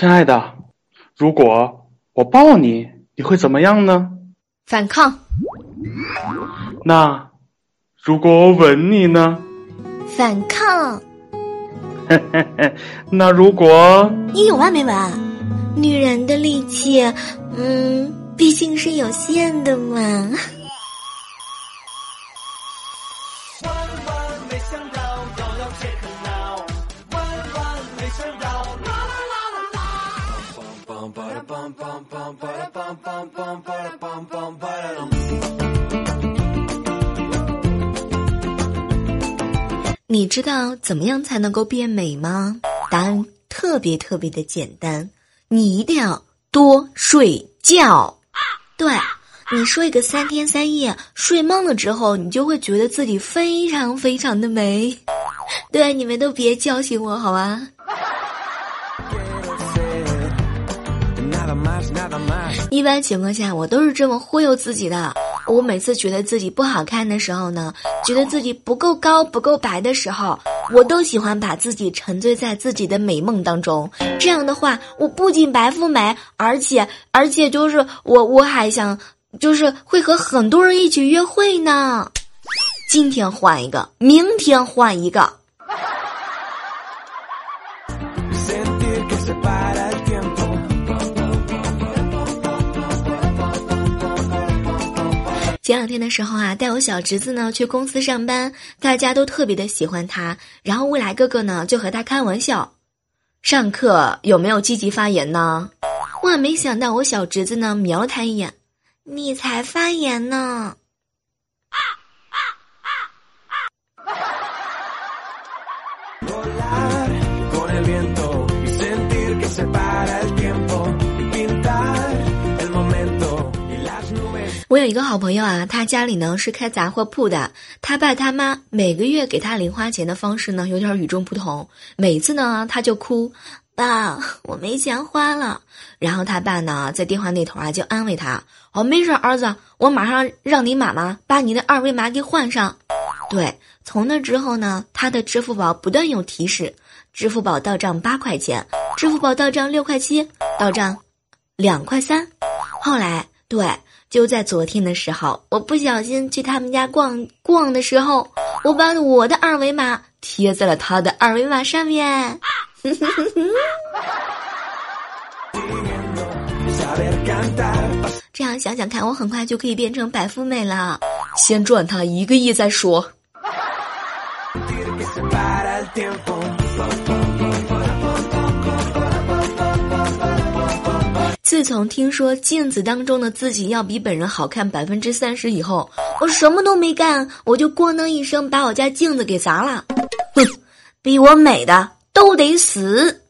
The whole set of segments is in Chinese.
亲爱的，如果我抱你，你会怎么样呢？反抗。那如果我吻你呢？反抗。那如果你有完没完？女人的力气，嗯，毕竟是有限的嘛。你知道怎么样才能够变美吗？答案特别特别的简单，你一定要多睡觉。对，你睡个三天三夜，睡懵了之后，你就会觉得自己非常非常的美。对，你们都别叫醒我，好吗？一般情况下，我都是这么忽悠自己的。我每次觉得自己不好看的时候呢，觉得自己不够高、不够白的时候，我都喜欢把自己沉醉在自己的美梦当中。这样的话，我不仅白富美，而且而且就是我我还想，就是会和很多人一起约会呢。今天换一个，明天换一个。前两天的时候啊，带我小侄子呢去公司上班，大家都特别的喜欢他。然后未来哥哥呢就和他开玩笑：“上课有没有积极发言呢？”万没想到我小侄子呢瞄了他一眼：“你才发言呢！”我有一个好朋友啊，他家里呢是开杂货铺的。他爸他妈每个月给他零花钱的方式呢有点与众不同。每次呢他就哭：“爸，我没钱花了。”然后他爸呢在电话那头啊就安慰他：“哦，没事，儿子，我马上让你妈妈把你的二维码给换上。”对，从那之后呢，他的支付宝不断有提示：支付宝到账八块钱，支付宝到账六块七，到账两块三。后来，对。就在昨天的时候，我不小心去他们家逛逛的时候，我把我的二维码贴在了他的二维码上面。这样想想看，我很快就可以变成白富美了。先赚他一个亿再说。自从听说镜子当中的自己要比本人好看百分之三十以后，我什么都没干，我就咣当一声把我家镜子给砸了。哼，比我美的都得死。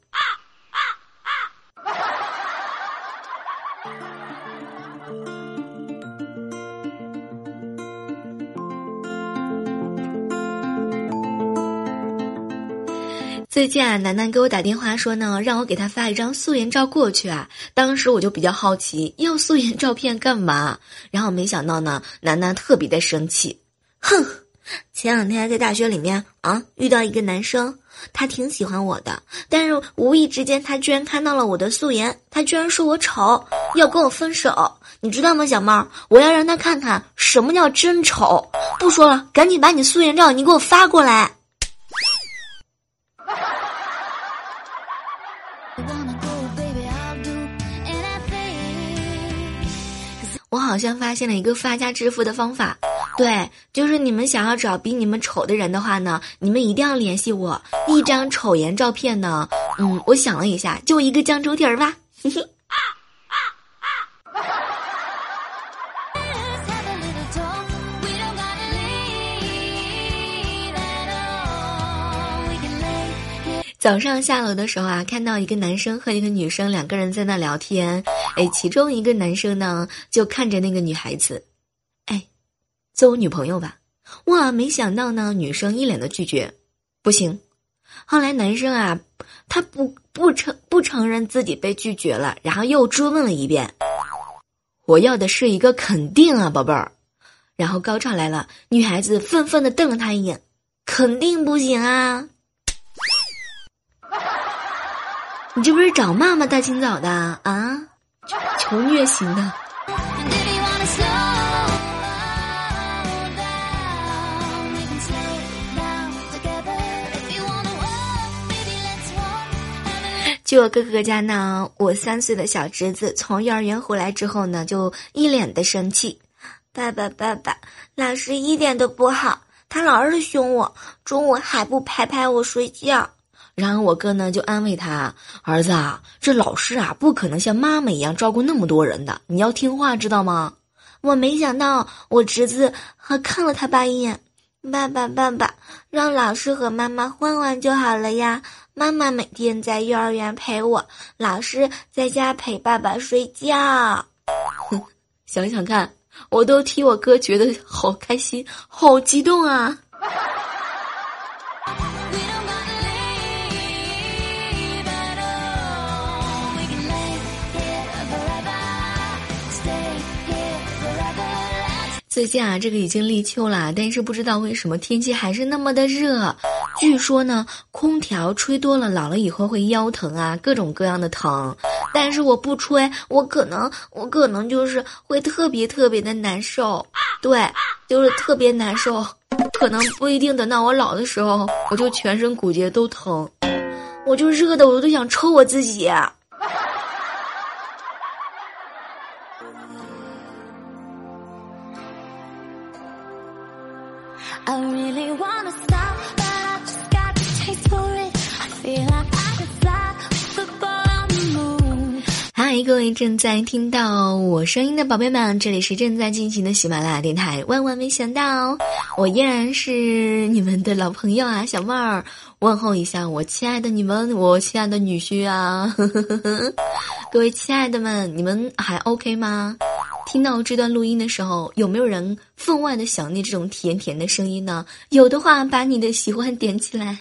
最近啊，楠楠给我打电话说呢，让我给她发一张素颜照过去啊。当时我就比较好奇，要素颜照片干嘛？然后没想到呢，楠楠特别的生气，哼！前两天在大学里面啊，遇到一个男生，他挺喜欢我的，但是无意之间他居然看到了我的素颜，他居然说我丑，要跟我分手。你知道吗，小猫？我要让他看看什么叫真丑。不说了，赶紧把你素颜照你给我发过来。好像发现了一个发家致富的方法，对，就是你们想要找比你们丑的人的话呢，你们一定要联系我。一张丑颜照片呢，嗯，我想了一下，就一个酱猪蹄儿吧。嘿嘿。早上下楼的时候啊，看到一个男生和一个女生两个人在那聊天，哎，其中一个男生呢就看着那个女孩子，哎，做我女朋友吧。哇，没想到呢，女生一脸的拒绝，不行。后来男生啊，他不不承不承认自己被拒绝了，然后又追问了一遍，我要的是一个肯定啊，宝贝儿。然后高潮来了，女孩子愤愤的瞪了他一眼，肯定不行啊。你这不是找骂吗？大清早的啊，求虐型的。去我哥哥家呢，我三岁的小侄子从幼儿园回来之后呢，就一脸的生气。爸爸，爸爸，老师一点都不好，他老是凶我，中午还不拍拍我睡觉。然后我哥呢就安慰他：“儿子啊，这老师啊不可能像妈妈一样照顾那么多人的，你要听话，知道吗？”我没想到我侄子还看了他爸一眼。爸爸，爸爸，让老师和妈妈换换就好了呀。妈妈每天在幼儿园陪我，老师在家陪爸爸睡觉。想想看，我都替我哥觉得好开心，好激动啊！最近啊，这个已经立秋了，但是不知道为什么天气还是那么的热。据说呢，空调吹多了，老了以后会腰疼啊，各种各样的疼。但是我不吹，我可能我可能就是会特别特别的难受，对，就是特别难受。可能不一定等到我老的时候，我就全身骨节都疼，我就热的我都想抽我自己。嗨，各位正在听到我声音的宝贝们，这里是正在进行的喜马拉雅电台。万万没想到，我依然是你们的老朋友啊，小妹儿，问候一下我亲爱的你们，我亲爱的女婿啊，各位亲爱的们，你们还 OK 吗？听到这段录音的时候，有没有人分外的想念这种甜甜的声音呢？有的话，把你的喜欢点起来。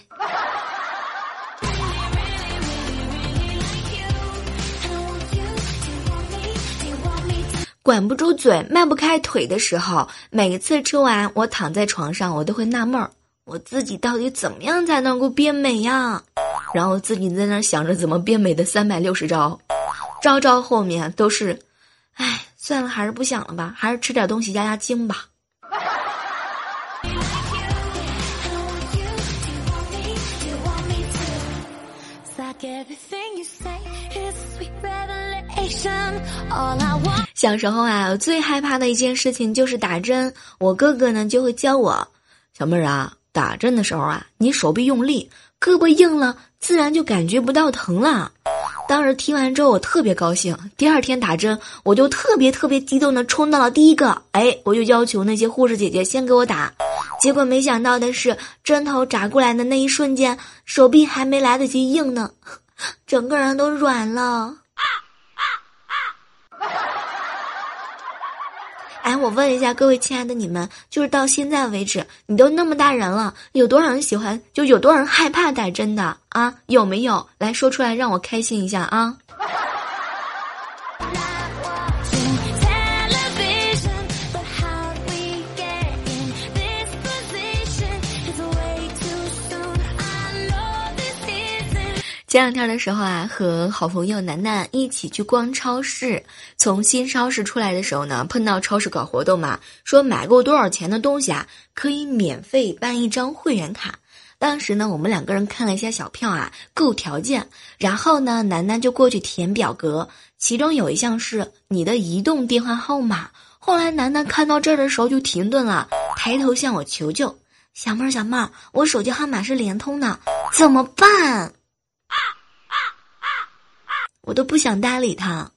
管不住嘴、迈不开腿的时候，每次吃完，我躺在床上，我都会纳闷儿，我自己到底怎么样才能够变美呀？然后自己在那想着怎么变美的三百六十招，招招后面都是，唉。算了，还是不想了吧，还是吃点东西压压惊吧。小时候啊，我最害怕的一件事情就是打针。我哥哥呢就会教我，小妹儿啊，打针的时候啊，你手臂用力，胳膊硬了，自然就感觉不到疼了。当时听完之后，我特别高兴。第二天打针，我就特别特别激动的冲到了第一个。哎，我就要求那些护士姐姐先给我打。结果没想到的是，针头扎过来的那一瞬间，手臂还没来得及硬呢，整个人都软了。哎，我问一下各位亲爱的你们，就是到现在为止，你都那么大人了，有多少人喜欢，就有多少人害怕打针的啊？有没有？来说出来，让我开心一下啊！前两天的时候啊，和好朋友楠楠一起去逛超市。从新超市出来的时候呢，碰到超市搞活动嘛，说买够多少钱的东西啊，可以免费办一张会员卡。当时呢，我们两个人看了一下小票啊，够条件。然后呢，楠楠就过去填表格，其中有一项是你的移动电话号码。后来楠楠看到这儿的时候就停顿了，抬头向我求救：“小妹儿，小妹儿，我手机号码是联通的，怎么办？”啊啊啊我都不想搭理他。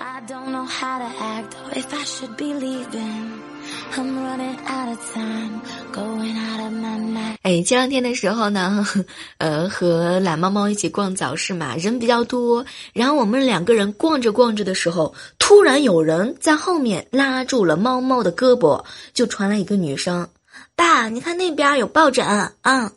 I don't know how to act if I should believe in I'm running out of time going out of my mind. 哎，前两天的时候呢，呃，和懒猫猫一起逛早市嘛，人比较多，然后我们两个人逛着逛着的时候，突然有人在后面拉住了猫猫的胳膊，就传来一个女声，爸，你看那边有抱枕，嗯。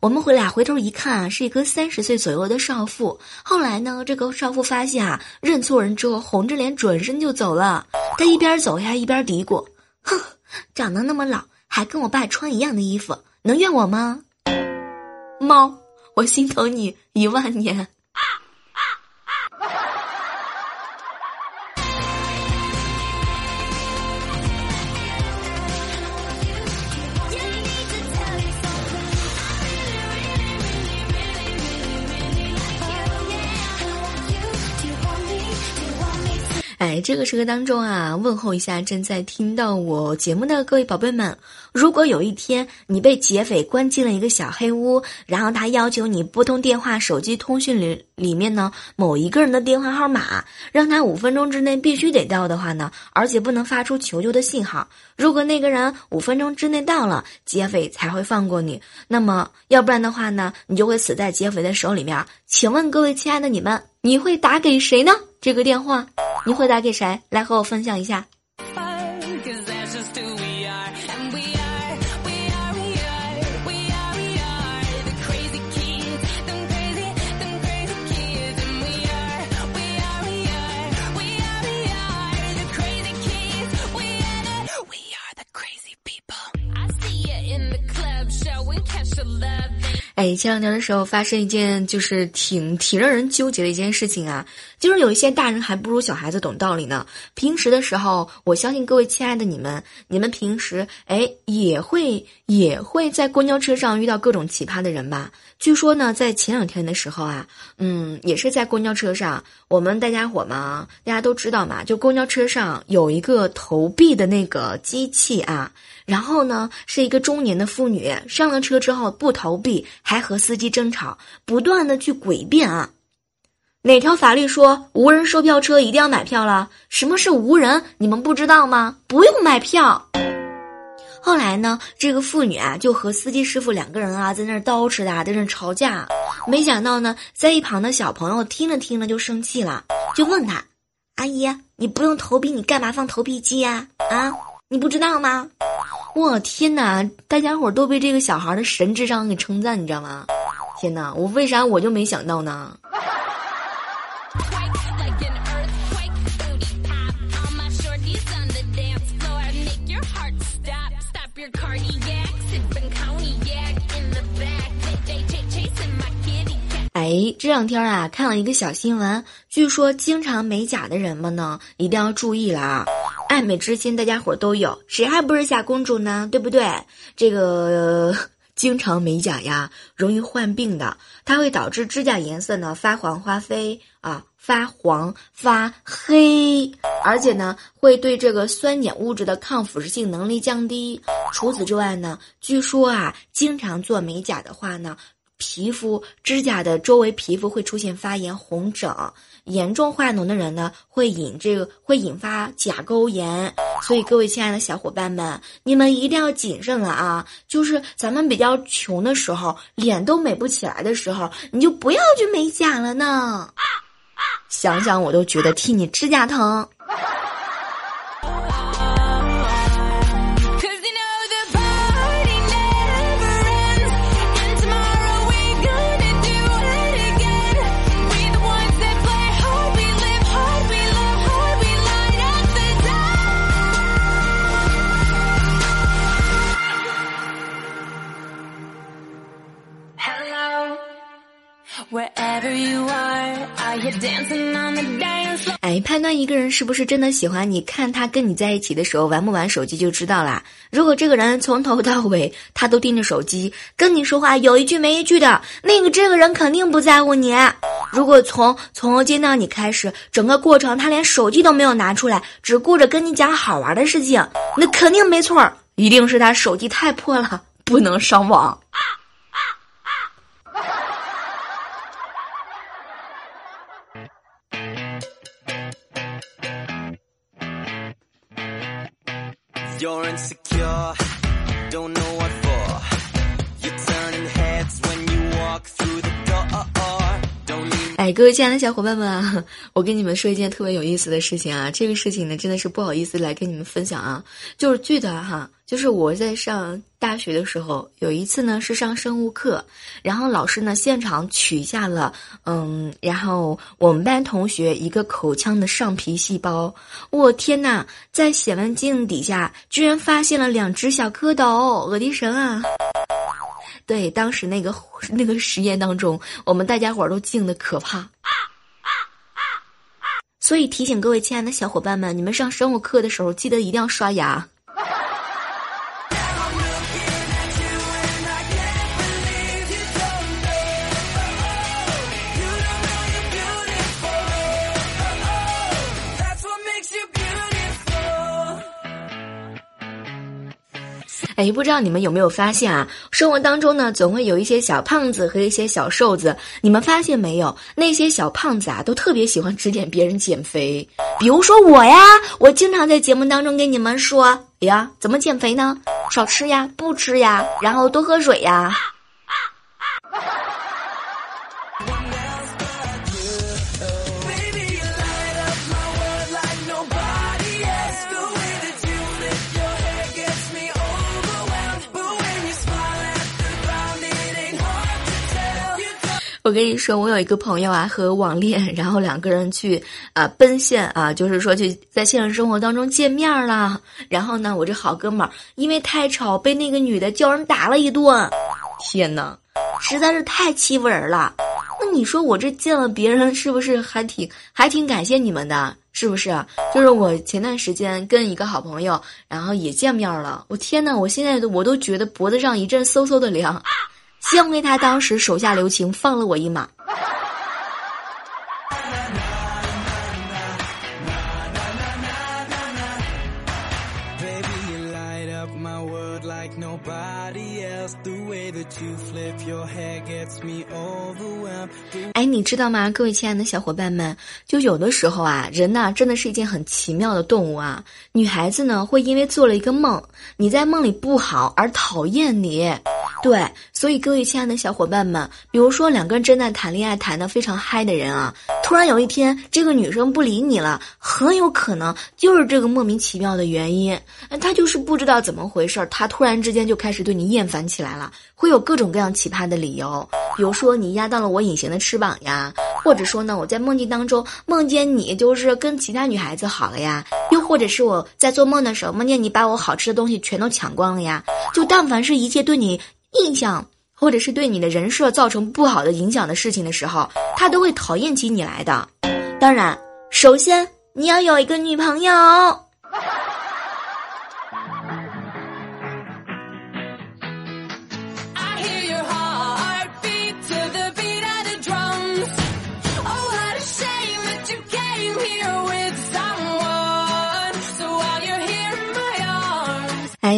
我们回俩回头一看，是一个三十岁左右的少妇。后来呢，这个少妇发现啊，认错人之后，红着脸转身就走了。她一边走呀，一边嘀咕：“哼，长得那么老，还跟我爸穿一样的衣服，能怨我吗？猫，我心疼你一万年。哎，这个时刻当中啊，问候一下正在听到我节目的各位宝贝们。如果有一天你被劫匪关进了一个小黑屋，然后他要求你拨通电话、手机通讯里里面呢某一个人的电话号码，让他五分钟之内必须得到的话呢，而且不能发出求救的信号。如果那个人五分钟之内到了，劫匪才会放过你。那么要不然的话呢，你就会死在劫匪的手里面。请问各位亲爱的你们，你会打给谁呢？这个电话？你会打给谁？来和我分享一下。哎，前两天的时候发生一件就是挺挺让人纠结的一件事情啊，就是有一些大人还不如小孩子懂道理呢。平时的时候，我相信各位亲爱的你们，你们平时哎也会也会在公交车上遇到各种奇葩的人吧？据说呢，在前两天的时候啊，嗯，也是在公交车上，我们大家伙嘛，大家都知道嘛，就公交车上有一个投币的那个机器啊。然后呢，是一个中年的妇女上了车之后不投币，还和司机争吵，不断的去诡辩啊。哪条法律说无人售票车一定要买票了？什么是无人？你们不知道吗？不用买票。后来呢，这个妇女啊就和司机师傅两个人啊在那儿叨饬的，在那儿吵架。没想到呢，在一旁的小朋友听了听了就生气了，就问他：“阿姨，你不用投币，你干嘛放投币机呀？啊，你不知道吗？”我天哪！大家伙都被这个小孩的神智商给称赞，你知道吗？天哪，我为啥我就没想到呢？哎，这两天啊，看了一个小新闻，据说经常美甲的人们呢，一定要注意了啊。爱美之心，大家伙都有，谁还不是小公主呢？对不对？这个 经常美甲呀，容易患病的，它会导致指甲颜色呢发黄发黑啊，发黄发黑，而且呢会对这个酸碱物质的抗腐蚀性能力降低。除此之外呢，据说啊，经常做美甲的话呢。皮肤指甲的周围皮肤会出现发炎、红疹，严重化脓的人呢，会引这个会引发甲沟炎。所以各位亲爱的小伙伴们，你们一定要谨慎了啊！就是咱们比较穷的时候，脸都美不起来的时候，你就不要去美甲了呢。想想我都觉得替你指甲疼。哎，判断一个人是不是真的喜欢你，看他跟你在一起的时候玩不玩手机就知道啦。如果这个人从头到尾他都盯着手机，跟你说话有一句没一句的，那个这个人肯定不在乎你。如果从从见到你开始，整个过程他连手机都没有拿出来，只顾着跟你讲好玩的事情，那肯定没错，一定是他手机太破了，不能上网。哎，哎，各位亲爱的小伙伴们啊，我跟你们说一件特别有意思的事情啊，这个事情呢真的是不好意思来跟你们分享啊，就是记得哈，就是我在上大学的时候，有一次呢是上生物课，然后老师呢现场取下了嗯，然后我们班同学一个口腔的上皮细胞，我天呐，在显微镜底下居然发现了两只小蝌蚪，我的神啊！对，当时那个 那个实验当中，我们大家伙儿都静的可怕。所以提醒各位亲爱的小伙伴们，你们上生物课的时候，记得一定要刷牙。哎，不知道你们有没有发现啊？生活当中呢，总会有一些小胖子和一些小瘦子。你们发现没有？那些小胖子啊，都特别喜欢指点别人减肥。比如说我呀，我经常在节目当中跟你们说呀，怎么减肥呢？少吃呀，不吃呀，然后多喝水呀。我跟你说，我有一个朋友啊，和网恋，然后两个人去啊奔现啊，就是说去在现实生活当中见面了。然后呢，我这好哥们儿因为太吵，被那个女的叫人打了一顿。天哪，实在是太欺负人了。那你说我这见了别人，是不是还挺还挺感谢你们的？是不是？就是我前段时间跟一个好朋友，然后也见面了。我天哪，我现在我都觉得脖子上一阵嗖嗖的凉。幸亏他当时手下留情，放了我一马。哎，你知道吗，各位亲爱的小伙伴们，就有的时候啊，人呐，真的是一件很奇妙的动物啊。女孩子呢，会因为做了一个梦，你在梦里不好而讨厌你。对，所以各位亲爱的小伙伴们，比如说两个人正在谈恋爱，谈得非常嗨的人啊，突然有一天这个女生不理你了，很有可能就是这个莫名其妙的原因，她就是不知道怎么回事，她突然之间就开始对你厌烦起来了，会有各种各样奇葩的理由，比如说你压到了我隐形的翅膀呀，或者说呢我在梦境当中梦见你就是跟其他女孩子好了呀，又或者是我在做梦的时候梦见你把我好吃的东西全都抢光了呀，就但凡是一切对你。印象，或者是对你的人设造成不好的影响的事情的时候，他都会讨厌起你来的。当然，首先你要有一个女朋友。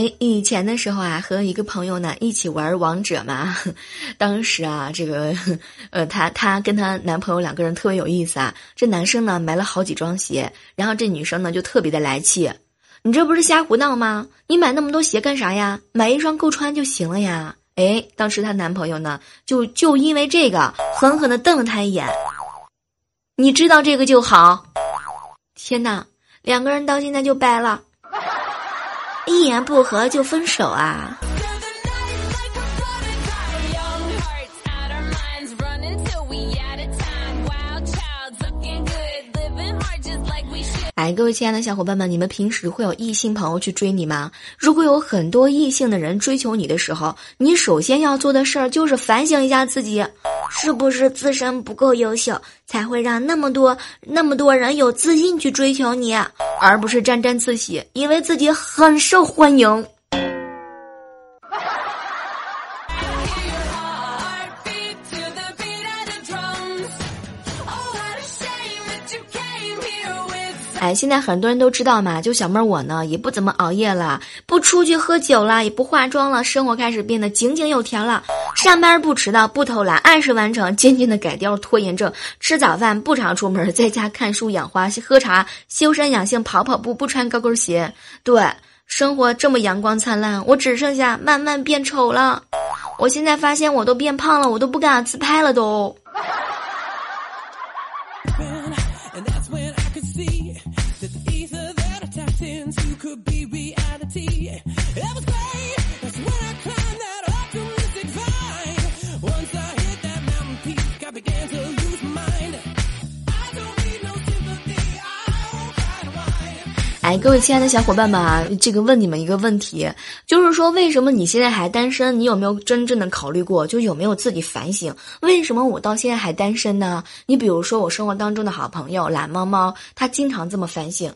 哎，以前的时候啊，和一个朋友呢一起玩王者嘛。当时啊，这个 呃，她她跟她男朋友两个人特别有意思啊。这男生呢买了好几双鞋，然后这女生呢就特别的来气。你这不是瞎胡闹吗？你买那么多鞋干啥呀？买一双够穿就行了呀。哎，当时她男朋友呢就就因为这个狠狠的瞪了她一眼。你知道这个就好。天哪，两个人到现在就掰了。一言不合就分手啊！哎，各位亲爱的小伙伴们，你们平时会有异性朋友去追你吗？如果有很多异性的人追求你的时候，你首先要做的事儿就是反省一下自己，是不是自身不够优秀，才会让那么多那么多人有自信去追求你，而不是沾沾自喜，以为自己很受欢迎。现在很多人都知道嘛，就小妹儿我呢，也不怎么熬夜了，不出去喝酒了，也不化妆了，生活开始变得井井有条了。上班不迟到，不偷懒，按时完成，渐渐的改掉拖延症。吃早饭不常出门，在家看书养花，喝茶修身养性，跑跑步不穿高跟鞋。对，生活这么阳光灿烂，我只剩下慢慢变丑了。我现在发现我都变胖了，我都不敢自拍了都。哎，各位亲爱的小伙伴们啊，这个问你们一个问题，就是说为什么你现在还单身？你有没有真正的考虑过？就有没有自己反省，为什么我到现在还单身呢？你比如说我生活当中的好朋友懒猫猫，他经常这么反省。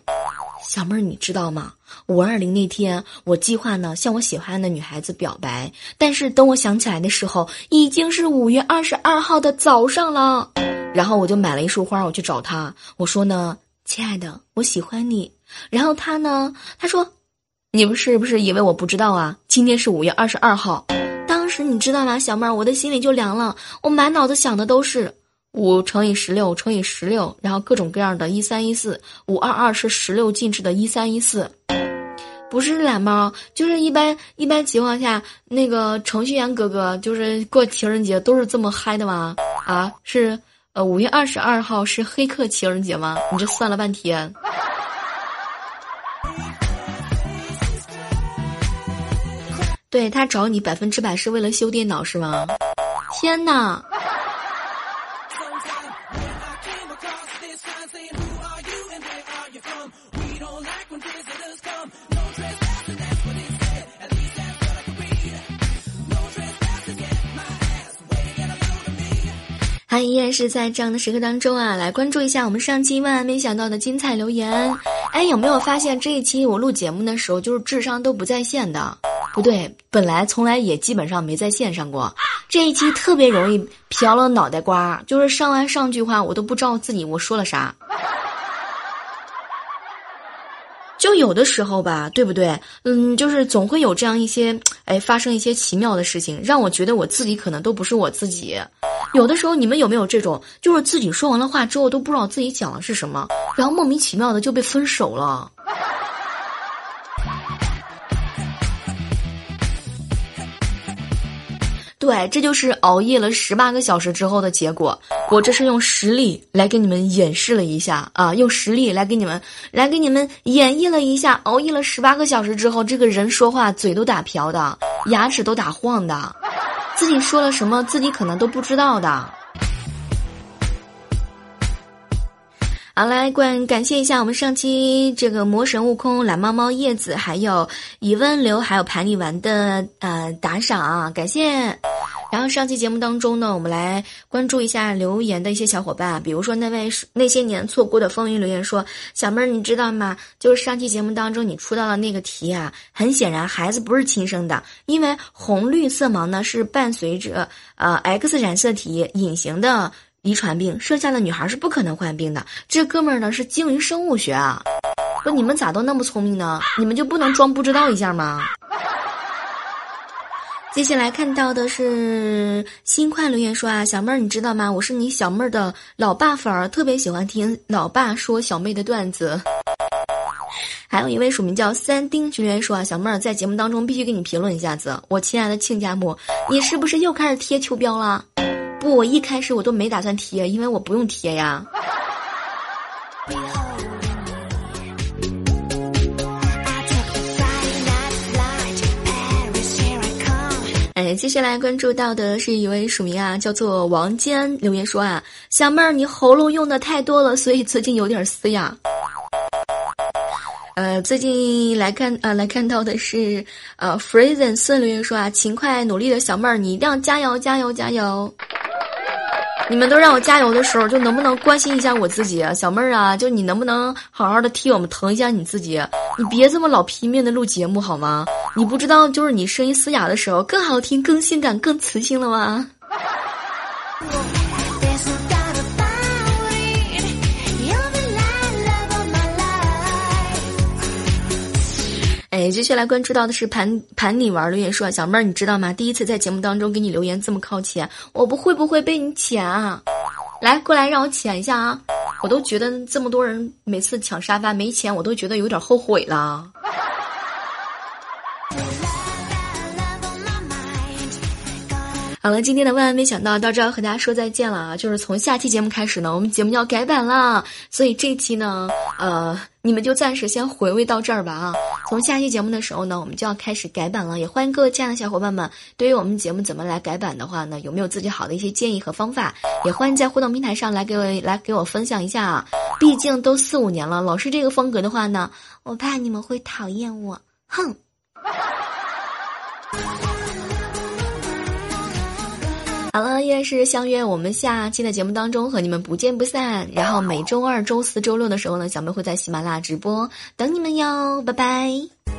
小妹儿，你知道吗？五二零那天，我计划呢向我喜欢的女孩子表白，但是等我想起来的时候，已经是五月二十二号的早上了。然后我就买了一束花，我去找她，我说呢，亲爱的，我喜欢你。然后他呢？他说：“你们是不是以为我不知道啊？今天是五月二十二号。当时你知道吗，小妹儿，我的心里就凉了。我满脑子想的都是五乘以十六乘以十六，然后各种各样的一三一四五二二是十六进制的一三一四，不是懒猫，就是一般一般情况下，那个程序员哥哥就是过情人节都是这么嗨的吗？啊，是呃五月二十二号是黑客情人节吗？你这算了半天。”对他找你百分之百是为了修电脑是吗？天哪！依然是在这样的时刻当中啊，来关注一下我们上期万万没想到的精彩留言。哎，有没有发现这一期我录节目的时候，就是智商都不在线的？不对，本来从来也基本上没在线上过。这一期特别容易飘了脑袋瓜，就是上完上句话我都不知道自己我说了啥。有的时候吧，对不对？嗯，就是总会有这样一些，哎，发生一些奇妙的事情，让我觉得我自己可能都不是我自己。有的时候，你们有没有这种，就是自己说完了话之后都不知道自己讲的是什么，然后莫名其妙的就被分手了？对，这就是熬夜了十八个小时之后的结果。我这是用实力来给你们演示了一下啊，用实力来给你们来给你们演绎了一下，熬夜了十八个小时之后，这个人说话嘴都打瓢的，牙齿都打晃的，自己说了什么自己可能都不知道的。好，来感感谢一下我们上期这个魔神悟空、懒猫猫、叶子，还有以温流，还有盘里丸的呃打赏啊，感谢。然后上期节目当中呢，我们来关注一下留言的一些小伙伴，比如说那位那些年错过的风云留言说：“小妹儿，你知道吗？就是上期节目当中你出到了那个题啊，很显然孩子不是亲生的，因为红绿色盲呢是伴随着呃 X 染色体隐形的。”遗传病，剩下的女孩是不可能患病的。这哥们儿呢是精于生物学啊，不，你们咋都那么聪明呢？你们就不能装不知道一下吗？接下来看到的是新快留言说啊，小妹儿你知道吗？我是你小妹儿的老爸粉儿，特别喜欢听老爸说小妹的段子。还有一位署名叫三丁留言说啊，小妹儿在节目当中必须给你评论一下子，我亲爱的亲家母，你是不是又开始贴秋膘了？不，我一开始我都没打算贴，因为我不用贴呀。哎，接下来关注到的是一位署名啊，叫做王坚留言说啊，小妹儿你喉咙用的太多了，所以最近有点嘶哑。呃，最近来看啊，来看到的是呃 f r e e z e n 孙留言说啊，勤快努力的小妹儿，你一定要加油，加油，加油。你们都让我加油的时候，就能不能关心一下我自己，小妹儿啊？就你能不能好好的替我们疼一下你自己？你别这么老拼命的录节目好吗？你不知道，就是你声音嘶哑的时候更好听、更性感、更磁性了吗？哎，接下来关注到的是盘盘你玩留言说，小妹儿你知道吗？第一次在节目当中给你留言这么靠前，我不会不会被你抢啊？来，过来让我抢一下啊！我都觉得这么多人每次抢沙发没钱，我都觉得有点后悔了。好了，今天的万万没想到到这儿和大家说再见了啊！就是从下期节目开始呢，我们节目要改版了，所以这期呢，呃，你们就暂时先回味到这儿吧啊！从下期节目的时候呢，我们就要开始改版了，也欢迎各位亲爱的小伙伴们，对于我们节目怎么来改版的话呢，有没有自己好的一些建议和方法？也欢迎在互动平台上来给我来给我分享一下啊！毕竟都四五年了，老是这个风格的话呢，我怕你们会讨厌我，哼。好了，依然是相约我们下期的节目当中和你们不见不散。然后每周二、周四周六的时候呢，小妹会在喜马拉雅直播等你们哟，拜拜。